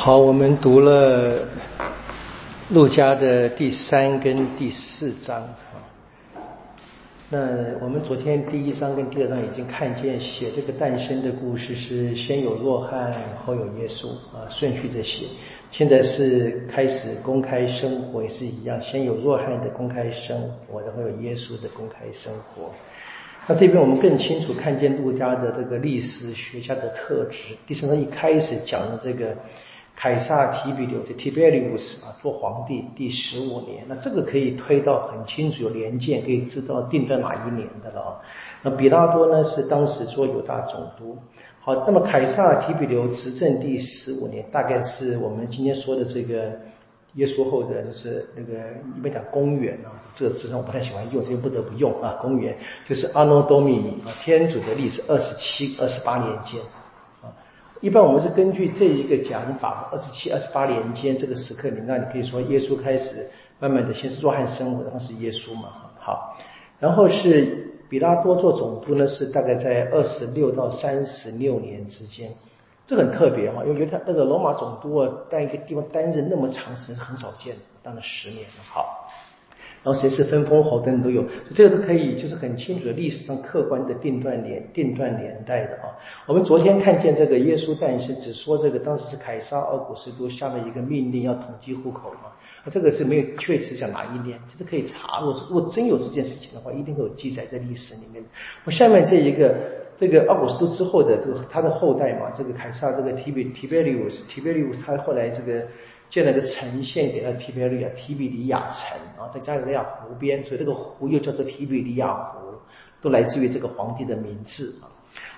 好，我们读了路加的第三跟第四章啊。那我们昨天第一章跟第二章已经看见写这个诞生的故事是先有若翰，后有耶稣啊，顺序的写。现在是开始公开生活也是一样，先有若翰的公开生活，然后有耶稣的公开生活。那这边我们更清楚看见路加的这个历史学家的特质。第三章一开始讲的这个。凯撒提比留的 Tiberius 啊，做皇帝第十五年，那这个可以推到很清楚，有年鉴可以知道定在哪一年的了。那比拉多呢是当时做犹大总督。好，那么凯撒提比留执政第十五年，大概是我们今天说的这个耶稣后的，就是那个一般讲公元啊，这个字我不太喜欢用，这个不得不用啊。公元就是阿诺多米尼啊，天主的历史二十七、二十八年间。一般我们是根据这一个讲法，二十七、二十八年间这个时刻里，那你可以说耶稣开始慢慢的先是若汉生活，然后是耶稣嘛，好，然后是比拉多做总督呢，是大概在二十六到三十六年之间，这很特别哈，因为他那个罗马总督啊，在一个地方担任那么长时间是很少见，当了十年，好。然后谁是分封侯等等都有，这个都可以，就是很清楚的历史上客观的定断年定断年代的啊。我们昨天看见这个耶稣诞生，只说这个当时是凯撒奥古斯都下了一个命令要统计户口嘛，啊，这个是没有确切讲哪一年，其实可以查。如果如果真有这件事情的话，一定会有记载在历史里面。我下面这一个这个奥古斯都之后的这个他的后代嘛，这个凯撒这个提比提贝利乌斯提贝利乌斯他后来这个。建了个城县给他提比利亚提比利亚城啊，在加利利亚湖边，所以这个湖又叫做提比利亚湖，都来自于这个皇帝的名字啊。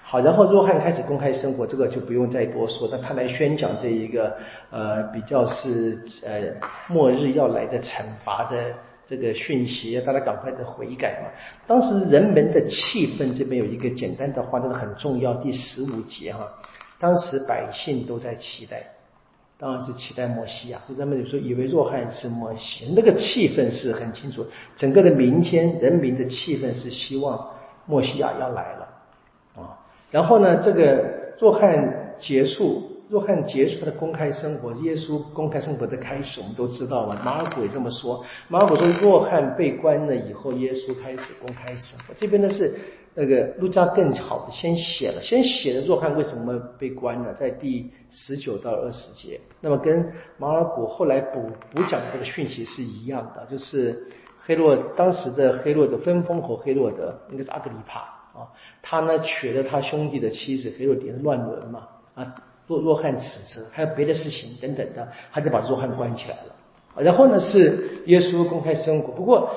好，然后若翰开始公开生活，这个就不用再多说，但他来宣讲这一个呃比较是呃末日要来的惩罚的这个讯息，大家赶快的悔改嘛。当时人们的气氛这边有一个简单的话，这个很重要，第十五节哈，当时百姓都在期待。当然是期待摩西啊，所以他们有时候以为若翰是摩西，那个气氛是很清楚，整个的民间人民的气氛是希望莫西亚要来了啊。然后呢，这个若翰结束，若翰结束他的公开生活，耶稣公开生活的开始，我们都知道了。马尔古也这么说，马尔古说若翰被关了以后，耶稣开始公开生活。这边呢是。那个路加更好的先写了，先写了若翰为什么被关了，在第十九到二十节。那么跟马尔谷后来补补讲的这个讯息是一样的，就是黑洛当时的黑洛的分封侯黑洛德应该是阿格里帕啊，他呢娶了他兄弟的妻子黑洛迪乱伦嘛啊，若若翰指责还有别的事情等等的，他就把若翰关起来了。然后呢是耶稣公开生活，不过。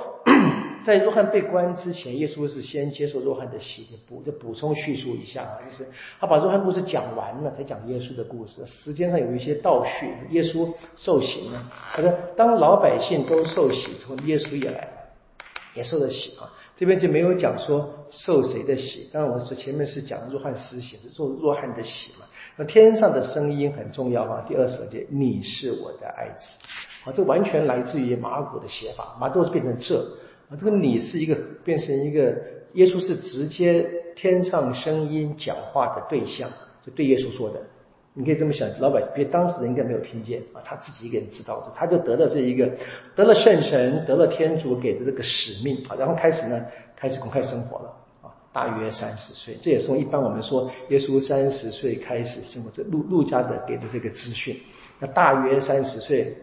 在若翰被关之前，耶稣是先接受若翰的洗，补就补充叙述一下啊，就是他把若翰故事讲完了，才讲耶稣的故事。时间上有一些倒叙，耶稣受洗呢，他说当老百姓都受洗之后，耶稣也来了，也受了洗啊。这边就没有讲说受谁的洗，当然我是前面是讲若翰施洗，做若翰的洗嘛。那天上的声音很重要啊，第二十节你是我的爱子，啊，这完全来自于马古的写法，马都是变成这。这个你是一个变成一个耶稣是直接天上声音讲话的对象，就对耶稣说的。你可以这么想，老百姓当时人应该没有听见啊，他自己一个人知道的，他就得了这一个得了圣神，得了天主给的这个使命啊，然后开始呢开始公开生活了啊，大约三十岁，这也是一般我们说耶稣三十岁开始生活，这路路加的给的这个资讯，那大约三十岁。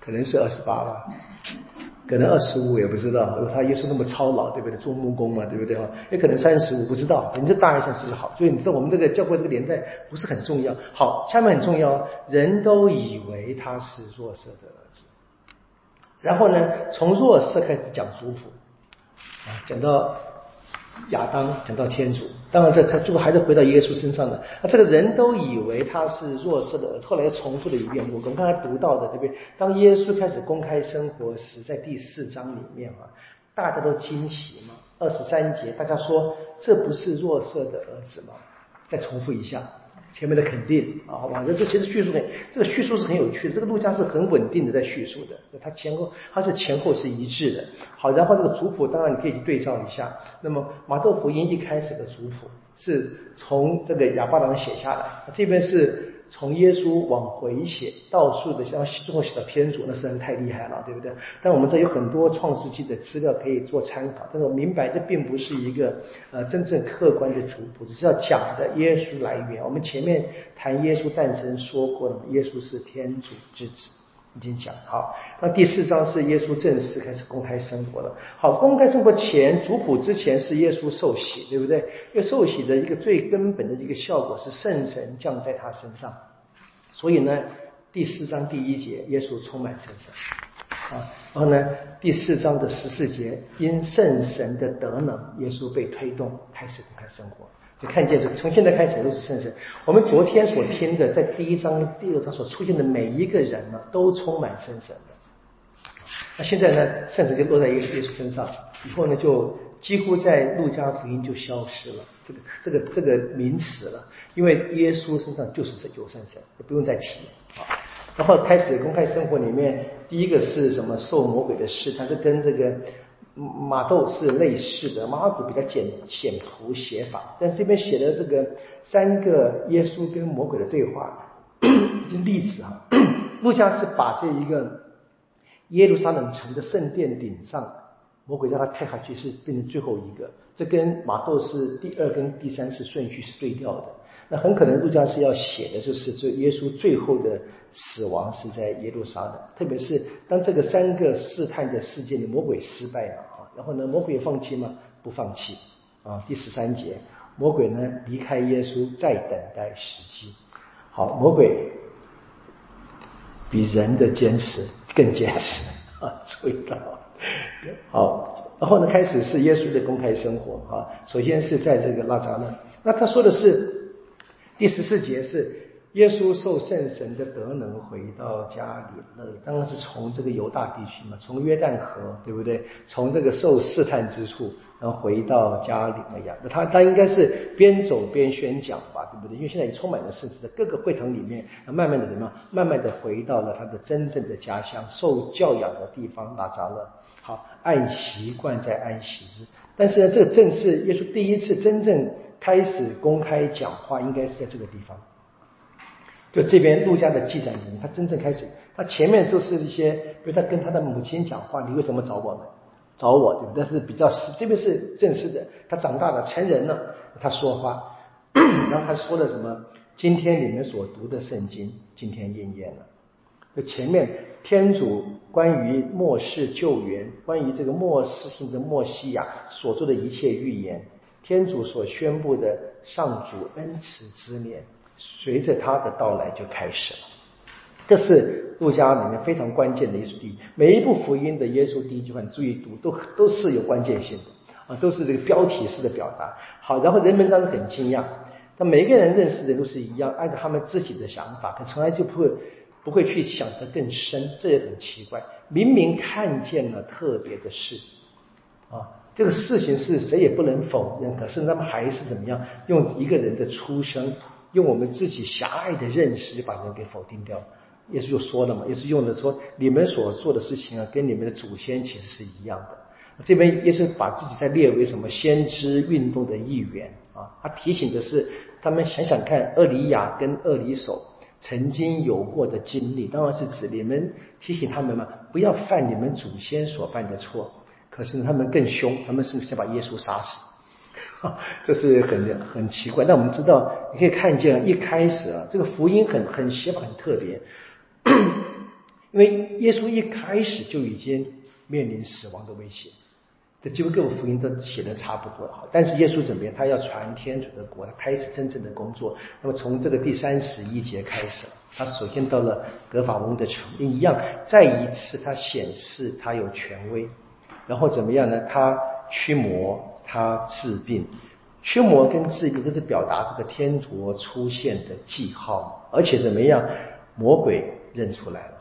可能是二十八吧，可能二十五也不知道。他耶稣那么操劳，对不对？做木工嘛，对不对？哈，也可能三十五，不知道。你这大概三十就好。所以你知道我们这个教会这个年代不是很重要。好，下面很重要，人都以为他是弱色的儿子。然后呢，从弱色开始讲族谱，啊，讲到。亚当讲到天主，当然这他最后还是回到耶稣身上的。那这个人都以为他是弱势的，后来又重复了一遍。我们刚才读到的，对不对？当耶稣开始公开生活时，在第四章里面啊，大家都惊奇嘛。二十三节，大家说这不是弱色的儿子吗？再重复一下。前面的肯定啊，好吧，这这其实叙述很，这个叙述是很有趣的。这个陆家是很稳定的在叙述的，它前后它是前后是一致的。好，然后这个族谱当然你可以对照一下。那么马窦福音一开始的族谱是从这个亚巴郎写下来，这边是从耶稣往回写，到处的像最后写到天主，那实在太厉害了，对不对？但我们这有很多创世纪的资料可以做参考，但是我明白这并不是一个呃真正客观的主谱，只是要讲的耶稣来源。我们前面谈耶稣诞生说过了，耶稣是天主之子。已经讲好，那第四章是耶稣正式开始公开生活了。好，公开生活前，族谱之前是耶稣受洗，对不对？因为受洗的一个最根本的一个效果是圣神降在他身上，所以呢，第四章第一节，耶稣充满圣神啊。然后呢，第四章的十四节，因圣神的德能，耶稣被推动开始公开生活。看见这个，从现在开始都是圣神。我们昨天所听的，在第一章、第二章所出现的每一个人呢，都充满圣神的。那现在呢，圣神就落在耶稣身上，以后呢，就几乎在路加福音就消失了，这个这个这个名词了，因为耶稣身上就是这有圣神，不用再提啊。然后开始公开生活里面，第一个是什么？受魔鬼的试探，这跟这个。马窦是类似的，马尔谷比较简简朴写法，但是这边写的这个三个耶稣跟魔鬼的对话，已经例子啊。路加是把这一个耶路撒冷城的圣殿顶上，魔鬼让他跳下去是变成最后一个，这跟马窦是第二跟第三是顺序是对调的。那很可能路加是要写的就是这耶稣最后的死亡是在耶路撒冷，特别是当这个三个试探的事件的魔鬼失败了啊，然后呢魔鬼放弃吗？不放弃啊。第十三节，魔鬼呢离开耶稣，再等待时机。好，魔鬼比人的坚持更坚持啊，注意到好，然后呢开始是耶稣的公开生活啊，首先是在这个拉扎勒，那他说的是。第十四节是耶稣受圣神的德能回到家里，了当然是从这个犹大地区嘛，从约旦河，对不对？从这个受试探之处，然后回到家里那样。那他他应该是边走边宣讲吧，对不对？因为现在已经充满了圣子，在各个会堂里面，那慢慢的怎么样？慢慢的回到了他的真正的家乡，受教养的地方拿扎勒。好，按习惯在安息日，但是呢，这正是耶稣第一次真正。开始公开讲话，应该是在这个地方。就这边陆家的记载里面，他真正开始，他前面都是一些，比如他跟他的母亲讲话，你为什么找我们？找我，对不对？但是比较实，这边是正式的。他长大了，成人了，他说话，然后他说的什么？今天你们所读的圣经，今天应验了。就前面天主关于末世救援，关于这个末世性的莫西亚所做的一切预言。天主所宣布的上主恩慈之年，随着他的到来就开始了。这是路加里面非常关键的一句，每一部福音的耶稣第一句话，你注意读，都都是有关键性的啊，都是这个标题式的表达。好，然后人们当时很惊讶，但每个人认识的都是一样，按照他们自己的想法，可从来就不会不会去想得更深，这也很奇怪。明明看见了特别的事啊。这个事情是谁也不能否认，可是他们还是怎么样？用一个人的出生，用我们自己狭隘的认识，把人给否定掉。耶稣就说了嘛，耶稣用的说，你们所做的事情啊，跟你们的祖先其实是一样的。这边耶稣把自己在列为什么先知运动的一员啊？他提醒的是，他们想想看，厄里亚跟厄里手曾经有过的经历，当然是指你们提醒他们嘛，不要犯你们祖先所犯的错。可是，他们更凶，他们甚至想把耶稣杀死，这是很很奇怪。那我们知道，你可以看见一开始啊，这个福音很很写法很特别，因为耶稣一开始就已经面临死亡的威胁。这几乎各个福音都写的差不多。但是耶稣怎么样？他要传天主的国，他开始真正的工作。那么从这个第三十一节开始，他首先到了格法翁的城，一样再一次他显示他有权威。然后怎么样呢？他驱魔，他治病，驱魔跟治病都是表达这个天主出现的记号，而且怎么样？魔鬼认出来了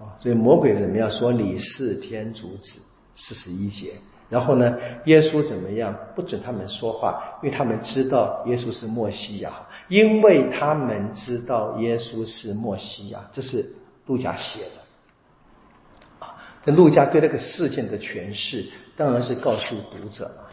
啊！所以魔鬼怎么样说你是天主子？四十一节。然后呢，耶稣怎么样？不准他们说话，因为他们知道耶稣是墨西亚，因为他们知道耶稣是墨西亚，这是路加写的。这陆家对那个事件的诠释，当然是告诉读者了。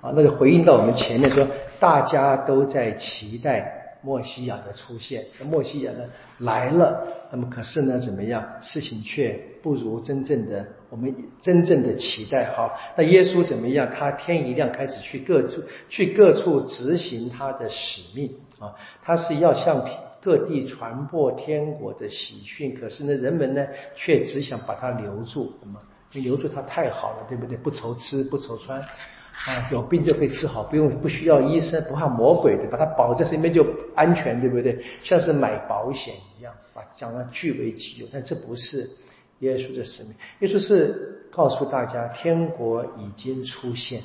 啊，那就回应到我们前面说，大家都在期待墨西亚的出现。那墨西亚呢来了，那么可是呢怎么样？事情却不如真正的我们真正的期待。好，那耶稣怎么样？他天一亮开始去各处去各处执行他的使命啊，他是要向各地传播天国的喜讯。可是呢，人们呢却只想把它留住，那么留住它太好了，对不对？不愁吃不愁穿。啊，有病就可以治好，不用不需要医生，不怕魔鬼的，把它保在身边就安全，对不对？像是买保险一样，把将它据为己有。但这不是耶稣的使命，耶稣是告诉大家，天国已经出现，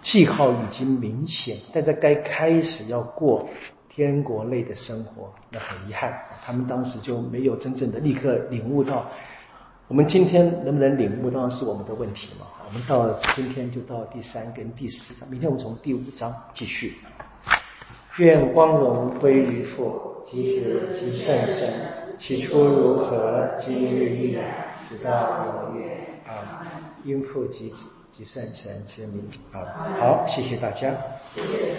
记号已经明显，但在该开始要过天国类的生活，那很遗憾，他们当时就没有真正的立刻领悟到。我们今天能不能领悟，当然是我们的问题嘛。我们到今天就到第三跟第四章，明天我们从第五章继续。愿光荣归于父及子及圣神，起初如何，今日亦然，直到永远。啊，因父及子及圣神之名。啊，好，谢谢大家。谢谢